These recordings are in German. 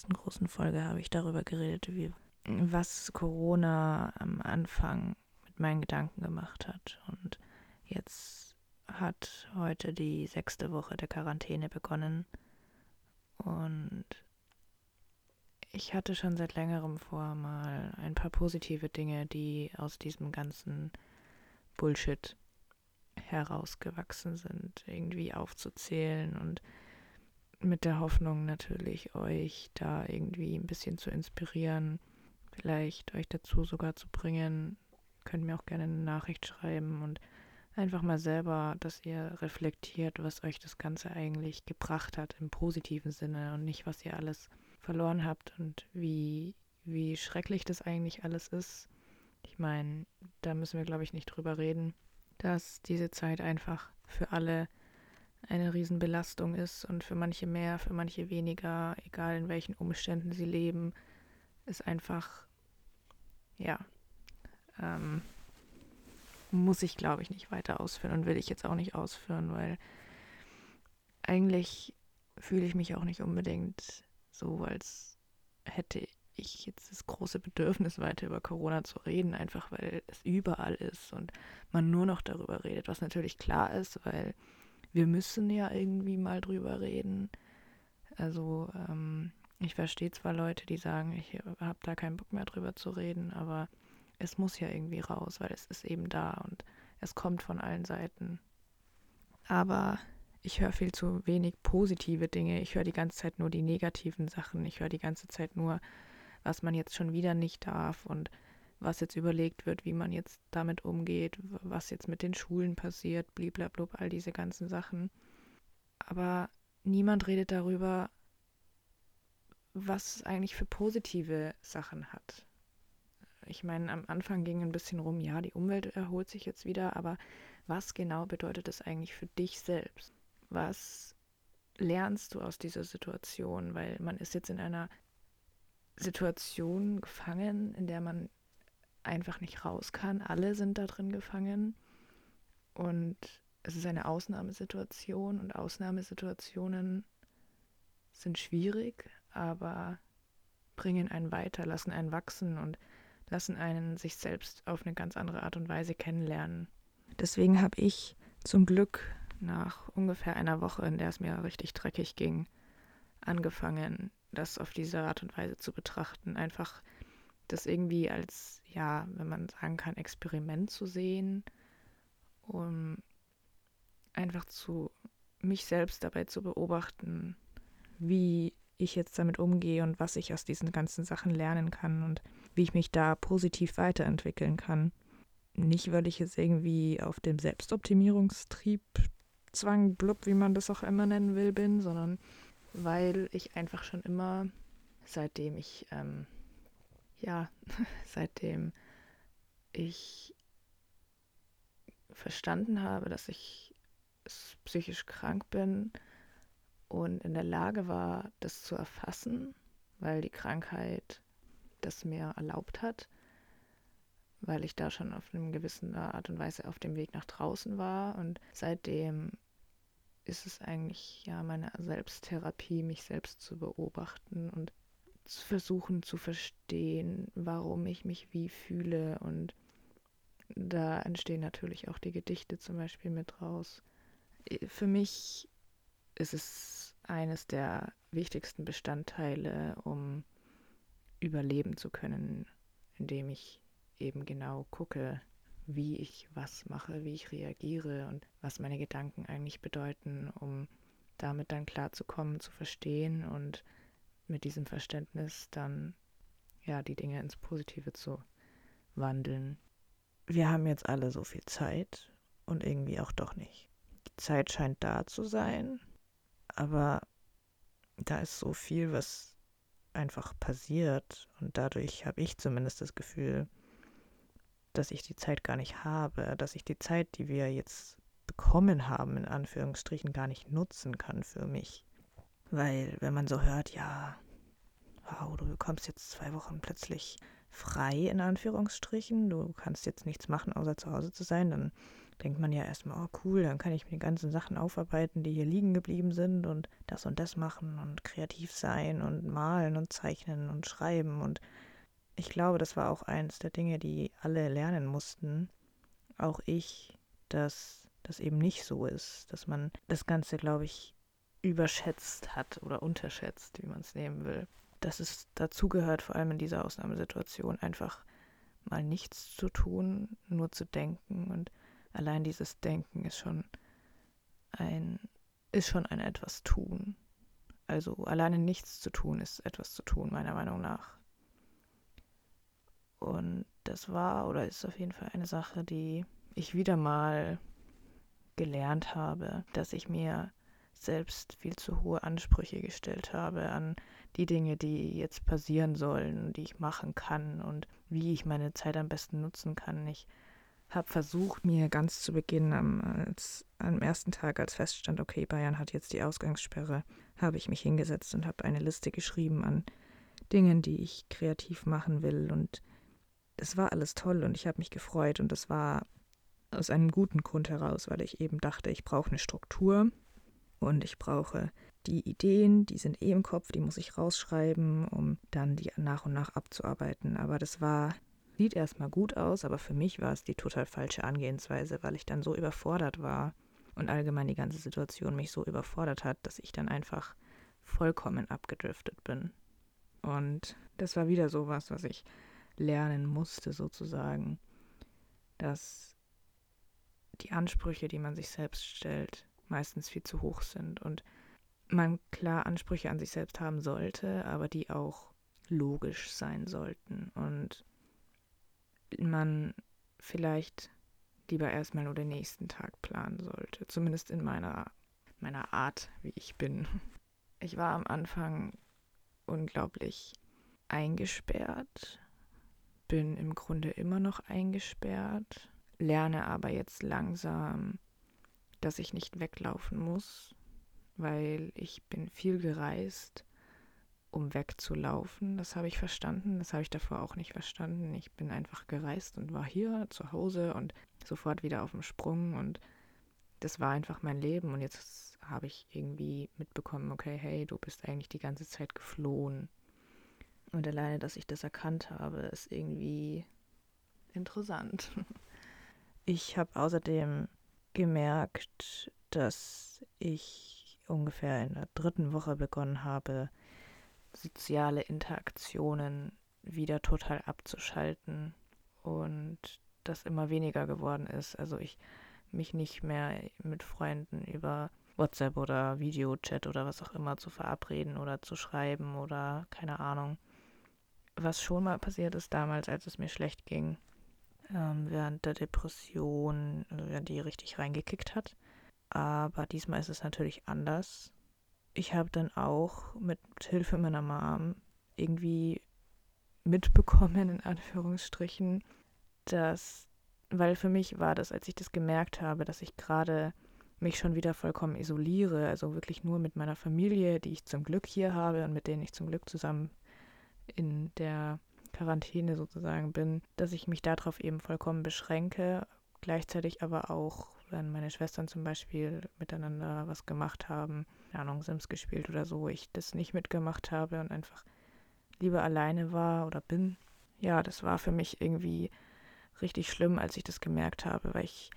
letzten großen Folge habe ich darüber geredet, wie, was Corona am Anfang mit meinen Gedanken gemacht hat. Und jetzt hat heute die sechste Woche der Quarantäne begonnen. Und ich hatte schon seit längerem vor, mal ein paar positive Dinge, die aus diesem ganzen Bullshit herausgewachsen sind, irgendwie aufzuzählen und mit der Hoffnung natürlich, euch da irgendwie ein bisschen zu inspirieren, vielleicht euch dazu sogar zu bringen. Könnt mir auch gerne eine Nachricht schreiben und einfach mal selber, dass ihr reflektiert, was euch das Ganze eigentlich gebracht hat im positiven Sinne und nicht, was ihr alles verloren habt und wie, wie schrecklich das eigentlich alles ist. Ich meine, da müssen wir, glaube ich, nicht drüber reden, dass diese Zeit einfach für alle eine Riesenbelastung ist und für manche mehr, für manche weniger, egal in welchen Umständen sie leben, ist einfach, ja, ähm, muss ich, glaube ich, nicht weiter ausführen und will ich jetzt auch nicht ausführen, weil eigentlich fühle ich mich auch nicht unbedingt so, als hätte ich jetzt das große Bedürfnis, weiter über Corona zu reden, einfach weil es überall ist und man nur noch darüber redet, was natürlich klar ist, weil wir müssen ja irgendwie mal drüber reden. Also ähm, ich verstehe zwar Leute, die sagen, ich habe da keinen Bock mehr drüber zu reden, aber es muss ja irgendwie raus, weil es ist eben da und es kommt von allen Seiten. Aber ich höre viel zu wenig positive Dinge. Ich höre die ganze Zeit nur die negativen Sachen. Ich höre die ganze Zeit nur, was man jetzt schon wieder nicht darf und was jetzt überlegt wird, wie man jetzt damit umgeht, was jetzt mit den Schulen passiert, bliblablub, all diese ganzen Sachen. Aber niemand redet darüber, was es eigentlich für positive Sachen hat. Ich meine, am Anfang ging ein bisschen rum, ja, die Umwelt erholt sich jetzt wieder, aber was genau bedeutet das eigentlich für dich selbst? Was lernst du aus dieser Situation? Weil man ist jetzt in einer Situation gefangen, in der man einfach nicht raus kann. Alle sind da drin gefangen. Und es ist eine Ausnahmesituation und Ausnahmesituationen sind schwierig, aber bringen einen weiter, lassen einen wachsen und lassen einen sich selbst auf eine ganz andere Art und Weise kennenlernen. Deswegen habe ich zum Glück nach ungefähr einer Woche, in der es mir richtig dreckig ging, angefangen, das auf diese Art und Weise zu betrachten. Einfach das irgendwie als, ja, wenn man sagen kann, Experiment zu sehen, um einfach zu mich selbst dabei zu beobachten, wie ich jetzt damit umgehe und was ich aus diesen ganzen Sachen lernen kann und wie ich mich da positiv weiterentwickeln kann. Nicht, weil ich jetzt irgendwie auf dem Selbstoptimierungstrieb, Zwang, blub, wie man das auch immer nennen will, bin, sondern weil ich einfach schon immer, seitdem ich, ähm, ja, seitdem ich verstanden habe, dass ich psychisch krank bin und in der Lage war, das zu erfassen, weil die Krankheit das mir erlaubt hat, weil ich da schon auf eine gewisse Art und Weise auf dem Weg nach draußen war. Und seitdem ist es eigentlich ja meine Selbsttherapie, mich selbst zu beobachten und zu versuchen zu verstehen, warum ich mich wie fühle. Und da entstehen natürlich auch die Gedichte zum Beispiel mit raus. Für mich ist es eines der wichtigsten Bestandteile, um überleben zu können, indem ich eben genau gucke, wie ich was mache, wie ich reagiere und was meine Gedanken eigentlich bedeuten, um damit dann klarzukommen, zu verstehen und mit diesem Verständnis dann ja die Dinge ins Positive zu wandeln. Wir haben jetzt alle so viel Zeit und irgendwie auch doch nicht. Die Zeit scheint da zu sein, aber da ist so viel, was einfach passiert. Und dadurch habe ich zumindest das Gefühl, dass ich die Zeit gar nicht habe, dass ich die Zeit, die wir jetzt bekommen haben, in Anführungsstrichen, gar nicht nutzen kann für mich. Weil wenn man so hört, ja, wow, du bekommst jetzt zwei Wochen plötzlich frei in Anführungsstrichen. Du kannst jetzt nichts machen, außer zu Hause zu sein. Dann denkt man ja erstmal, oh cool, dann kann ich mir die ganzen Sachen aufarbeiten, die hier liegen geblieben sind und das und das machen und kreativ sein und malen und zeichnen und schreiben. Und ich glaube, das war auch eins der Dinge, die alle lernen mussten. Auch ich, dass das eben nicht so ist, dass man das Ganze, glaube ich, überschätzt hat oder unterschätzt, wie man es nehmen will. Dass es dazugehört, vor allem in dieser Ausnahmesituation, einfach mal nichts zu tun, nur zu denken und allein dieses Denken ist schon ein, ist schon ein etwas tun. Also alleine nichts zu tun ist etwas zu tun, meiner Meinung nach. Und das war oder ist auf jeden Fall eine Sache, die ich wieder mal gelernt habe, dass ich mir selbst viel zu hohe Ansprüche gestellt habe an die Dinge, die jetzt passieren sollen, die ich machen kann und wie ich meine Zeit am besten nutzen kann. Ich habe versucht, mir ganz zu Beginn am, als, am ersten Tag, als feststand, okay, Bayern hat jetzt die Ausgangssperre, habe ich mich hingesetzt und habe eine Liste geschrieben an Dingen, die ich kreativ machen will. Und es war alles toll und ich habe mich gefreut und es war aus einem guten Grund heraus, weil ich eben dachte, ich brauche eine Struktur und ich brauche die Ideen, die sind eh im Kopf, die muss ich rausschreiben, um dann die nach und nach abzuarbeiten. Aber das war sieht erstmal gut aus, aber für mich war es die total falsche Angehensweise, weil ich dann so überfordert war und allgemein die ganze Situation mich so überfordert hat, dass ich dann einfach vollkommen abgedriftet bin. Und das war wieder sowas, was ich lernen musste, sozusagen, dass die Ansprüche, die man sich selbst stellt, meistens viel zu hoch sind und man klar Ansprüche an sich selbst haben sollte, aber die auch logisch sein sollten und man vielleicht lieber erstmal nur den nächsten Tag planen sollte. Zumindest in meiner, meiner Art, wie ich bin. Ich war am Anfang unglaublich eingesperrt, bin im Grunde immer noch eingesperrt, lerne aber jetzt langsam, dass ich nicht weglaufen muss, weil ich bin viel gereist um wegzulaufen. Das habe ich verstanden. Das habe ich davor auch nicht verstanden. Ich bin einfach gereist und war hier zu Hause und sofort wieder auf dem Sprung und das war einfach mein Leben und jetzt habe ich irgendwie mitbekommen, okay, hey, du bist eigentlich die ganze Zeit geflohen. Und alleine, dass ich das erkannt habe, ist irgendwie interessant. Ich habe außerdem gemerkt, dass ich ungefähr in der dritten Woche begonnen habe, soziale Interaktionen wieder total abzuschalten und das immer weniger geworden ist. Also ich mich nicht mehr mit Freunden über WhatsApp oder Videochat oder was auch immer zu verabreden oder zu schreiben oder keine Ahnung. Was schon mal passiert ist damals, als es mir schlecht ging, ähm, während der Depression, also die richtig reingekickt hat. Aber diesmal ist es natürlich anders ich habe dann auch mit Hilfe meiner Mom irgendwie mitbekommen, in Anführungsstrichen, dass, weil für mich war das, als ich das gemerkt habe, dass ich gerade mich schon wieder vollkommen isoliere, also wirklich nur mit meiner Familie, die ich zum Glück hier habe und mit denen ich zum Glück zusammen in der Quarantäne sozusagen bin, dass ich mich darauf eben vollkommen beschränke, gleichzeitig aber auch, wenn meine Schwestern zum Beispiel miteinander was gemacht haben, keine Ahnung, Sims gespielt oder so, ich das nicht mitgemacht habe und einfach lieber alleine war oder bin. Ja, das war für mich irgendwie richtig schlimm, als ich das gemerkt habe, weil ich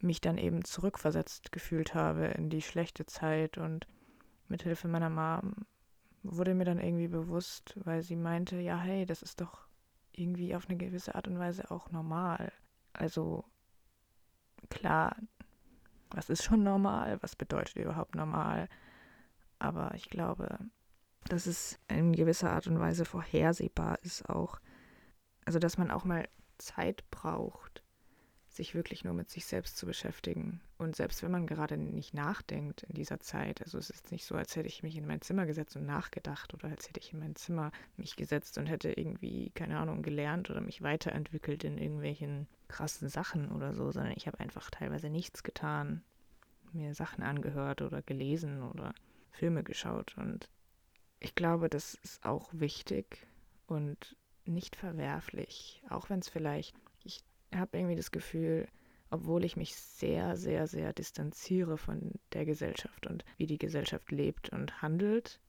mich dann eben zurückversetzt gefühlt habe in die schlechte Zeit und mit Hilfe meiner Mom wurde mir dann irgendwie bewusst, weil sie meinte, ja, hey, das ist doch irgendwie auf eine gewisse Art und Weise auch normal. Also klar, was ist schon normal? Was bedeutet überhaupt normal? Aber ich glaube, dass es in gewisser Art und Weise vorhersehbar ist auch. Also, dass man auch mal Zeit braucht, sich wirklich nur mit sich selbst zu beschäftigen. Und selbst wenn man gerade nicht nachdenkt in dieser Zeit, also es ist nicht so, als hätte ich mich in mein Zimmer gesetzt und nachgedacht oder als hätte ich in mein Zimmer mich gesetzt und hätte irgendwie, keine Ahnung, gelernt oder mich weiterentwickelt in irgendwelchen krassen Sachen oder so, sondern ich habe einfach teilweise nichts getan, mir Sachen angehört oder gelesen oder Filme geschaut. Und ich glaube, das ist auch wichtig und nicht verwerflich, auch wenn es vielleicht, ich habe irgendwie das Gefühl, obwohl ich mich sehr, sehr, sehr distanziere von der Gesellschaft und wie die Gesellschaft lebt und handelt,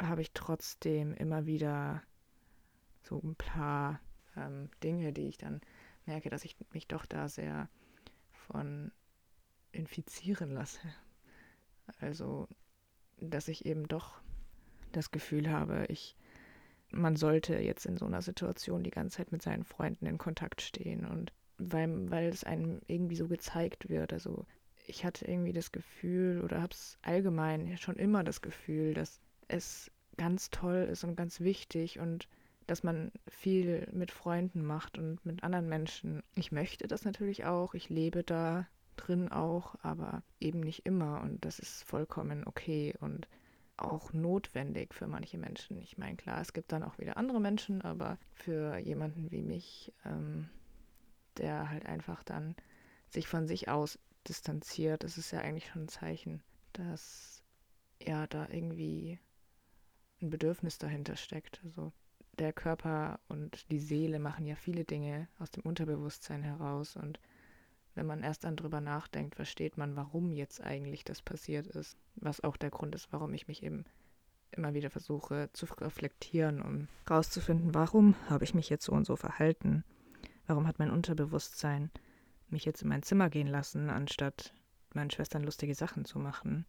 habe ich trotzdem immer wieder so ein paar ähm, Dinge, die ich dann merke, dass ich mich doch da sehr von infizieren lasse. Also, dass ich eben doch das Gefühl habe, ich, man sollte jetzt in so einer Situation die ganze Zeit mit seinen Freunden in Kontakt stehen und weil, weil es einem irgendwie so gezeigt wird. Also ich hatte irgendwie das Gefühl oder habe es allgemein schon immer das Gefühl, dass es ganz toll ist und ganz wichtig und dass man viel mit Freunden macht und mit anderen Menschen. Ich möchte das natürlich auch, ich lebe da drin auch, aber eben nicht immer und das ist vollkommen okay und auch notwendig für manche Menschen. Ich meine, klar, es gibt dann auch wieder andere Menschen, aber für jemanden wie mich, ähm, der halt einfach dann sich von sich aus distanziert, das ist ja eigentlich schon ein Zeichen, dass ja da irgendwie ein Bedürfnis dahinter steckt. Also der Körper und die Seele machen ja viele Dinge aus dem Unterbewusstsein heraus und wenn man erst dann drüber nachdenkt, versteht man, warum jetzt eigentlich das passiert ist. Was auch der Grund ist, warum ich mich eben immer wieder versuche zu reflektieren, um rauszufinden, warum habe ich mich jetzt so und so verhalten? Warum hat mein Unterbewusstsein mich jetzt in mein Zimmer gehen lassen, anstatt meinen Schwestern lustige Sachen zu machen,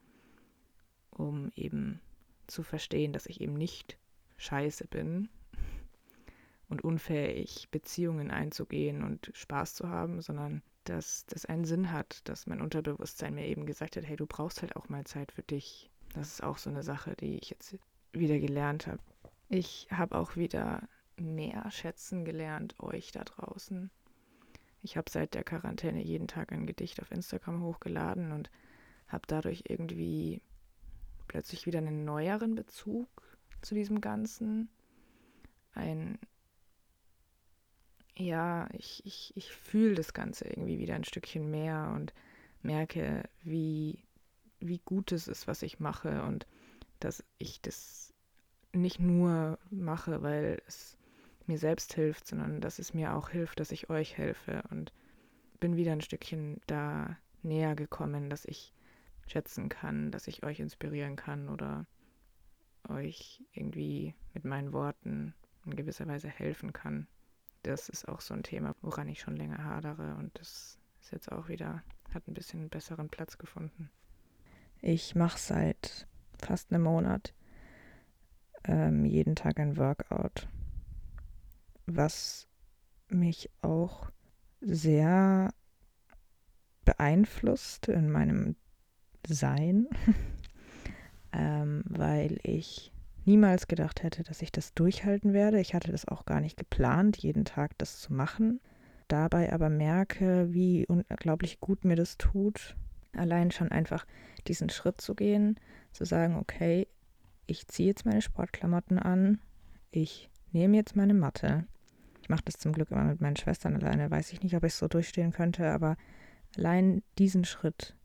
um eben zu verstehen, dass ich eben nicht scheiße bin und unfähig, Beziehungen einzugehen und Spaß zu haben, sondern dass das einen Sinn hat, dass mein Unterbewusstsein mir eben gesagt hat, hey, du brauchst halt auch mal Zeit für dich. Das ist auch so eine Sache, die ich jetzt wieder gelernt habe. Ich habe auch wieder mehr schätzen gelernt, euch da draußen. Ich habe seit der Quarantäne jeden Tag ein Gedicht auf Instagram hochgeladen und habe dadurch irgendwie plötzlich wieder einen neueren Bezug zu diesem Ganzen. Ein, ja, ich, ich, ich fühle das Ganze irgendwie wieder ein Stückchen mehr und merke, wie, wie gut es ist, was ich mache und dass ich das nicht nur mache, weil es mir selbst hilft, sondern dass es mir auch hilft, dass ich euch helfe und bin wieder ein Stückchen da näher gekommen, dass ich schätzen kann, dass ich euch inspirieren kann oder euch irgendwie mit meinen Worten in gewisser Weise helfen kann. Das ist auch so ein Thema, woran ich schon länger hadere und das ist jetzt auch wieder, hat ein bisschen besseren Platz gefunden. Ich mache seit fast einem Monat ähm, jeden Tag ein Workout, was mich auch sehr beeinflusst in meinem sein, ähm, weil ich niemals gedacht hätte, dass ich das durchhalten werde. Ich hatte das auch gar nicht geplant, jeden Tag das zu machen. Dabei aber merke, wie unglaublich gut mir das tut, allein schon einfach diesen Schritt zu gehen, zu sagen, okay, ich ziehe jetzt meine Sportklamotten an, ich nehme jetzt meine Matte. Ich mache das zum Glück immer mit meinen Schwestern alleine, weiß ich nicht, ob ich es so durchstehen könnte, aber allein diesen Schritt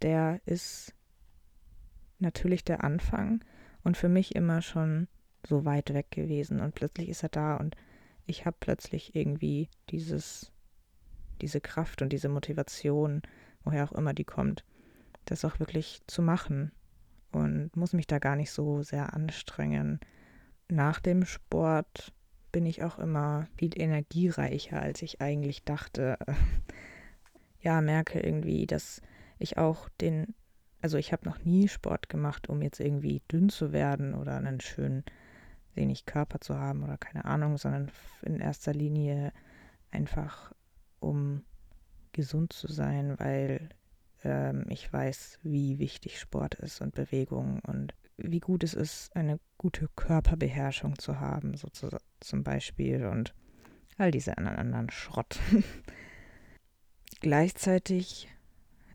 der ist natürlich der Anfang und für mich immer schon so weit weg gewesen und plötzlich ist er da und ich habe plötzlich irgendwie dieses diese Kraft und diese Motivation, woher auch immer die kommt, das auch wirklich zu machen und muss mich da gar nicht so sehr anstrengen. Nach dem Sport bin ich auch immer viel energiereicher, als ich eigentlich dachte. Ja, merke irgendwie, dass ich auch den, also ich habe noch nie Sport gemacht, um jetzt irgendwie dünn zu werden oder einen schönen, wenig Körper zu haben oder keine Ahnung, sondern in erster Linie einfach, um gesund zu sein, weil ähm, ich weiß, wie wichtig Sport ist und Bewegung und wie gut es ist, eine gute Körperbeherrschung zu haben, so zu, zum Beispiel und all diese anderen, Schrott. Gleichzeitig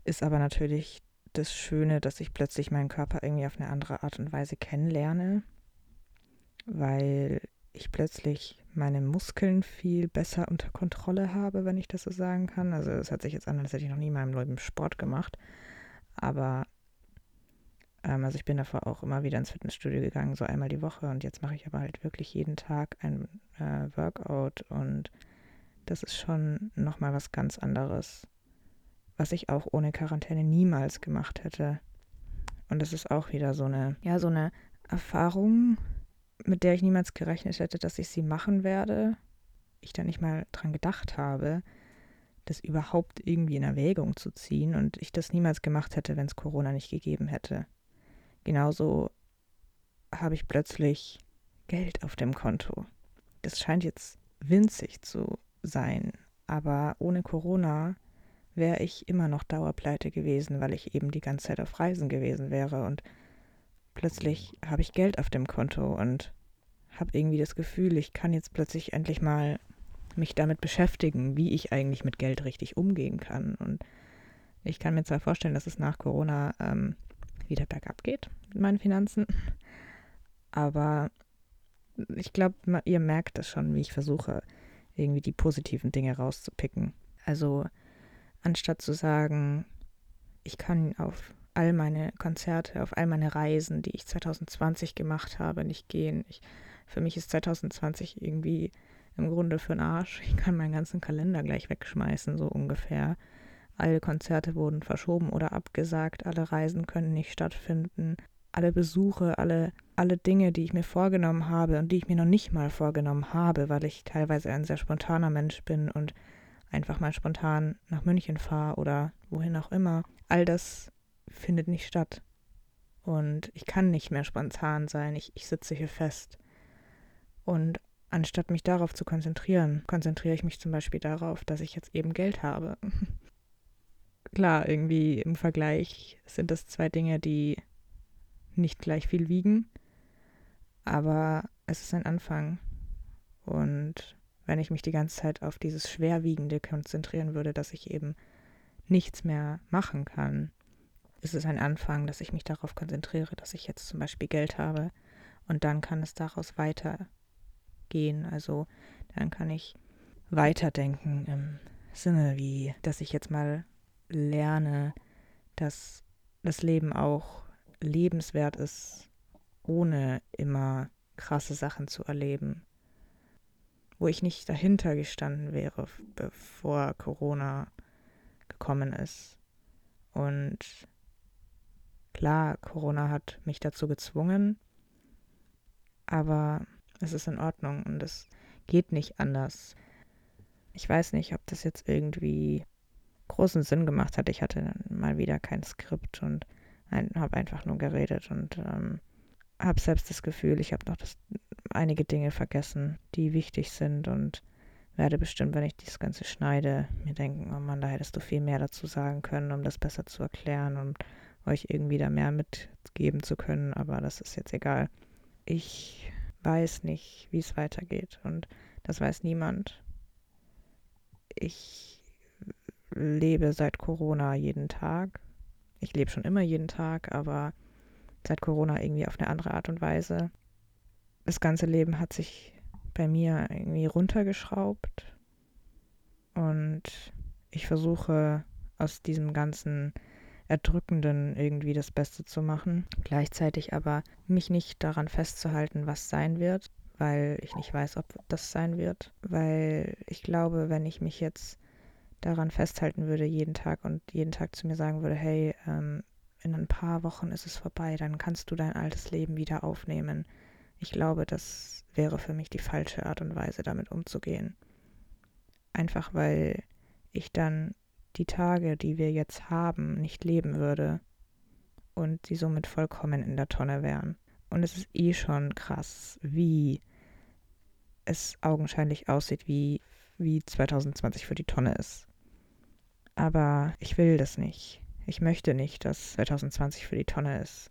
ist aber natürlich das Schöne, dass ich plötzlich meinen Körper irgendwie auf eine andere Art und Weise kennenlerne, weil ich plötzlich meine Muskeln viel besser unter Kontrolle habe, wenn ich das so sagen kann. Also es hört sich jetzt an, als hätte ich noch nie in meinem Leben Sport gemacht. Aber Ähm, also ich bin davor auch immer wieder ins Fitnessstudio gegangen, so einmal die Woche. Und jetzt mache ich aber halt wirklich jeden Tag ein äh, Workout. Und das ist schon nochmal was ganz anderes, was ich auch ohne Quarantäne niemals gemacht hätte. Und das ist auch wieder so eine, ja, so eine Erfahrung, mit der ich niemals gerechnet hätte, dass ich sie machen werde. Ich da nicht mal dran gedacht habe, das überhaupt irgendwie in Erwägung zu ziehen und ich das niemals gemacht hätte, wenn es Corona nicht gegeben hätte. Genauso habe ich plötzlich Geld auf dem Konto. Das scheint jetzt winzig zu sein, aber ohne Corona wäre ich immer noch Dauerpleite gewesen, weil ich eben die ganze Zeit auf Reisen gewesen wäre und plötzlich habe ich Geld auf dem Konto und habe irgendwie das Gefühl, ich kann jetzt plötzlich endlich mal mich damit beschäftigen, wie ich eigentlich mit Geld richtig umgehen kann. Und ich kann mir zwar vorstellen, dass es nach Corona ähm, wieder bergab geht mit meinen Finanzen, aber ich glaube, ihr merkt es schon, wie ich versuche, irgendwie die positiven Dinge rauszupicken. Also anstatt zu sagen, ich kann auf all meine Konzerte, auf all meine Reisen, die ich 2020 gemacht habe, nicht gehen. Ich, für mich ist 2020 irgendwie im Grunde für den Arsch. Ich kann meinen ganzen Kalender gleich wegschmeißen, so ungefähr. Alle Konzerte wurden verschoben oder abgesagt, alle Reisen können nicht stattfinden, alle Besuche, alle, alle Dinge, die ich mir vorgenommen habe und die ich mir noch nicht mal vorgenommen habe, weil ich teilweise ein sehr spontaner Mensch bin und einfach mal spontan nach München fahre oder wohin auch immer. All das findet nicht statt. Und ich kann nicht mehr spontan sein. Ich, ich sitze hier fest. Und anstatt mich darauf zu konzentrieren, konzentriere ich mich zum Beispiel darauf, dass ich jetzt eben Geld habe. Klar, irgendwie im Vergleich sind das zwei Dinge, die nicht gleich viel wiegen, aber es ist ein Anfang. Und wenn ich mich die ganze Zeit auf dieses Schwerwiegende konzentrieren würde, dass ich eben nichts mehr machen kann, ist es ein Anfang, dass ich mich darauf konzentriere, dass ich jetzt zum Beispiel Geld habe und dann kann es daraus weitergehen. Also dann kann ich weiterdenken im Sinne wie, dass ich jetzt mal lerne, dass das Leben auch lebenswert ist, ohne immer krasse Sachen zu erleben. Wo ich nicht dahinter gestanden wäre, bevor Corona gekommen ist. Und Klar, Corona hat mich dazu gezwungen, aber es ist in Ordnung und es geht nicht anders. Ich weiß nicht, ob das jetzt irgendwie großen Sinn gemacht hat. Ich hatte mal wieder kein Skript und ein, habe einfach nur geredet und ähm, habe selbst das Gefühl, ich habe noch das, einige Dinge vergessen, die wichtig sind und werde bestimmt, wenn ich dieses Ganze schneide, mir denken, oh Mann, da hättest du viel mehr dazu sagen können, um das besser zu erklären und euch irgendwie da mehr mitgeben zu können, aber das ist jetzt egal. Ich weiß nicht, wie es weitergeht und das weiß niemand. Ich lebe seit Corona jeden Tag. Ich lebe schon immer jeden Tag, aber seit Corona irgendwie auf eine andere Art und Weise. Das ganze Leben hat sich bei mir irgendwie runtergeschraubt und ich versuche aus diesem ganzen Erdrückenden irgendwie das Beste zu machen. Gleichzeitig aber mich nicht daran festzuhalten, was sein wird, weil ich nicht weiß, ob das sein wird. Weil ich glaube, wenn ich mich jetzt daran festhalten würde jeden Tag und jeden Tag zu mir sagen würde, hey, ähm, in ein paar Wochen ist es vorbei, dann kannst du dein altes Leben wieder aufnehmen. Ich glaube, das wäre für mich die falsche Art und Weise, damit umzugehen. Einfach weil ich dann die Tage, die wir jetzt haben, nicht leben würde und sie somit vollkommen in der Tonne wären. Und es ist eh schon krass, wie es augenscheinlich aussieht, wie, wie 2020 für die Tonne ist. Aber ich will das nicht. Ich möchte nicht, dass 2020 für die Tonne ist.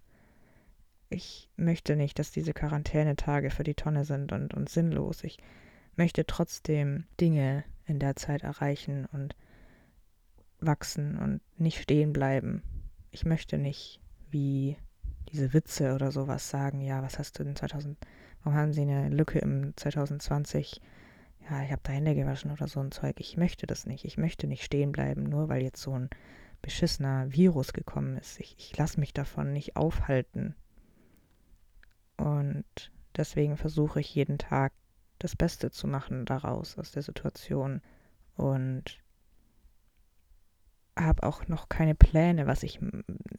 Ich möchte nicht, dass diese Quarantänetage für die Tonne sind und, und sinnlos. Ich möchte trotzdem Dinge in der Zeit erreichen und wachsen und nicht stehen bleiben. Ich möchte nicht wie diese Witze oder sowas sagen, ja, was hast du in 2000, warum haben sie eine Lücke im 2020? Ja, ich habe da Hände gewaschen oder so ein Zeug. Ich möchte das nicht. Ich möchte nicht stehen bleiben, nur weil jetzt so ein beschissener Virus gekommen ist. Ich, ich lasse mich davon nicht aufhalten. Und deswegen versuche ich jeden Tag das Beste zu machen daraus, aus der Situation. Und habe auch noch keine Pläne, was ich.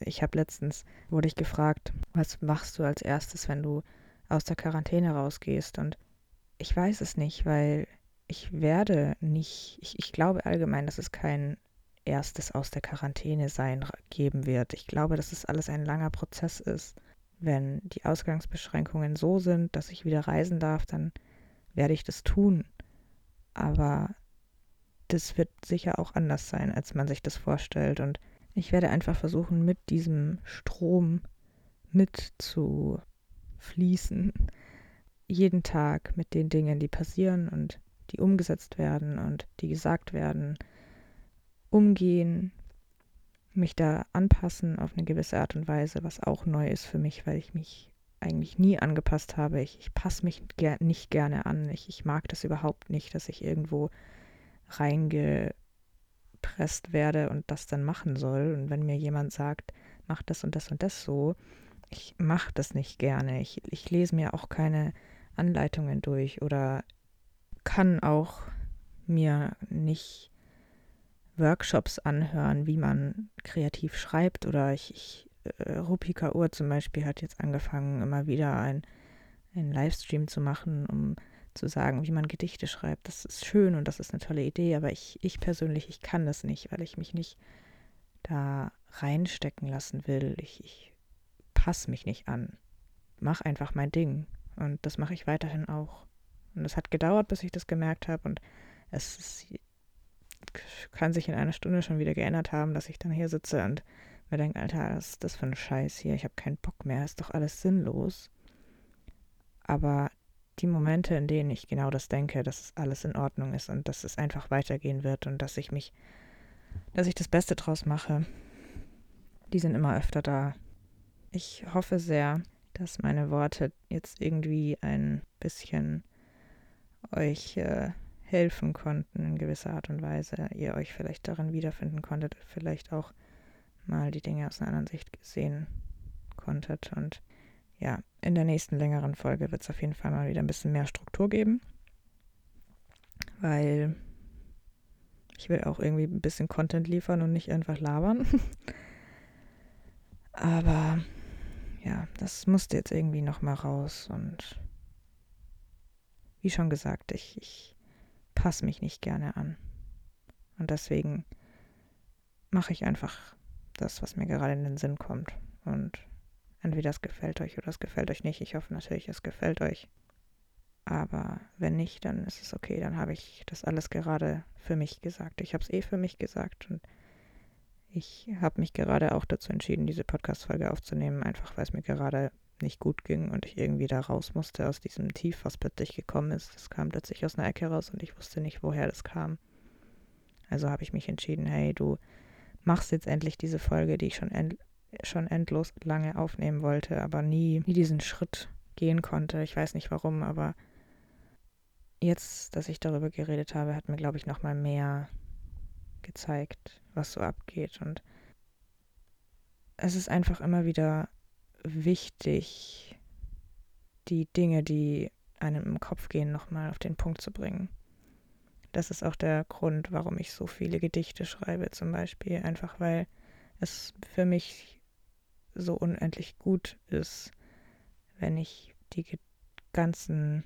Ich habe letztens, wurde ich gefragt, was machst du als erstes, wenn du aus der Quarantäne rausgehst? Und ich weiß es nicht, weil ich werde nicht, ich, ich glaube allgemein, dass es kein erstes aus der Quarantäne sein geben wird. Ich glaube, dass es alles ein langer Prozess ist. Wenn die Ausgangsbeschränkungen so sind, dass ich wieder reisen darf, dann werde ich das tun. Aber das wird sicher auch anders sein, als man sich das vorstellt. Und ich werde einfach versuchen, mit diesem Strom mitzufließen. Jeden Tag mit den Dingen, die passieren und die umgesetzt werden und die gesagt werden, umgehen, mich da anpassen auf eine gewisse Art und Weise, was auch neu ist für mich, weil ich mich eigentlich nie angepasst habe. Ich, ich passe mich ger nicht gerne an. Ich, ich mag das überhaupt nicht, dass ich irgendwo reingepresst werde und das dann machen soll. Und wenn mir jemand sagt, mach das und das und das so, ich mache das nicht gerne. Ich, ich lese mir auch keine Anleitungen durch oder kann auch mir nicht Workshops anhören, wie man kreativ schreibt oder ich, ich äh, Rupi Kaur zum Beispiel hat jetzt angefangen, immer wieder ein, einen Livestream zu machen, um zu sagen, wie man Gedichte schreibt. Das ist schön und das ist eine tolle Idee, aber ich, ich persönlich, ich kann das nicht, weil ich mich nicht da reinstecken lassen will. Ich, ich passe mich nicht an. Mach einfach mein Ding. Und das mache ich weiterhin auch. Und es hat gedauert, bis ich das gemerkt habe. Und es ist, kann sich in einer Stunde schon wieder geändert haben, dass ich dann hier sitze und mir denke, Alter, was ist das für ein Scheiß hier? Ich habe keinen Bock mehr. Ist doch alles sinnlos. Aber die Momente, in denen ich genau das denke, dass alles in Ordnung ist und dass es einfach weitergehen wird und dass ich mich, dass ich das Beste draus mache, die sind immer öfter da. Ich hoffe sehr, dass meine Worte jetzt irgendwie ein bisschen euch äh, helfen konnten in gewisser Art und Weise, ihr euch vielleicht darin wiederfinden konntet, vielleicht auch mal die Dinge aus einer anderen Sicht sehen konntet und ja, in der nächsten längeren Folge wird es auf jeden Fall mal wieder ein bisschen mehr Struktur geben, weil ich will auch irgendwie ein bisschen Content liefern und nicht einfach labern. Aber ja, das musste jetzt irgendwie nochmal raus und wie schon gesagt, ich, ich passe mich nicht gerne an. Und deswegen mache ich einfach das, was mir gerade in den Sinn kommt. Und Entweder es gefällt euch oder es gefällt euch nicht. Ich hoffe natürlich, es gefällt euch. Aber wenn nicht, dann ist es okay. Dann habe ich das alles gerade für mich gesagt. Ich habe es eh für mich gesagt und ich habe mich gerade auch dazu entschieden, diese Podcast-Folge aufzunehmen, einfach weil es mir gerade nicht gut ging und ich irgendwie da raus musste aus diesem Tief, was plötzlich gekommen ist. Das kam plötzlich aus einer Ecke raus und ich wusste nicht, woher das kam. Also habe ich mich entschieden, hey, du machst jetzt endlich diese Folge, die ich schon end schon endlos lange aufnehmen wollte, aber nie, nie diesen Schritt gehen konnte. Ich weiß nicht warum, aber jetzt, dass ich darüber geredet habe, hat mir, glaube ich, nochmal mehr gezeigt, was so abgeht. Und es ist einfach immer wieder wichtig, die Dinge, die einem im Kopf gehen, nochmal auf den Punkt zu bringen. Das ist auch der Grund, warum ich so viele Gedichte schreibe, zum Beispiel. Einfach weil es für mich so unendlich gut ist, wenn ich die ganzen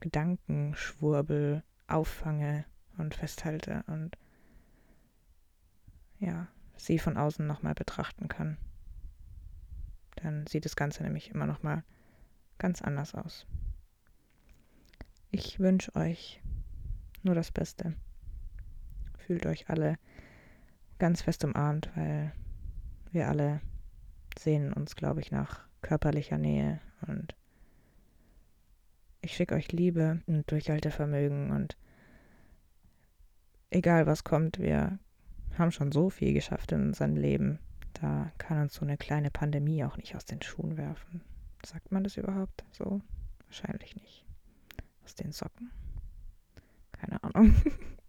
Gedankenschwurbel auffange und festhalte und ja, sie von außen nochmal betrachten kann. Dann sieht das Ganze nämlich immer nochmal ganz anders aus. Ich wünsche euch nur das Beste. Fühlt euch alle ganz fest umarmt, weil wir alle sehen uns, glaube ich, nach körperlicher Nähe und ich schicke euch Liebe und Durchhaltevermögen und egal was kommt, wir haben schon so viel geschafft in unserem Leben. Da kann uns so eine kleine Pandemie auch nicht aus den Schuhen werfen. Sagt man das überhaupt so? Wahrscheinlich nicht. Aus den Socken. Keine Ahnung.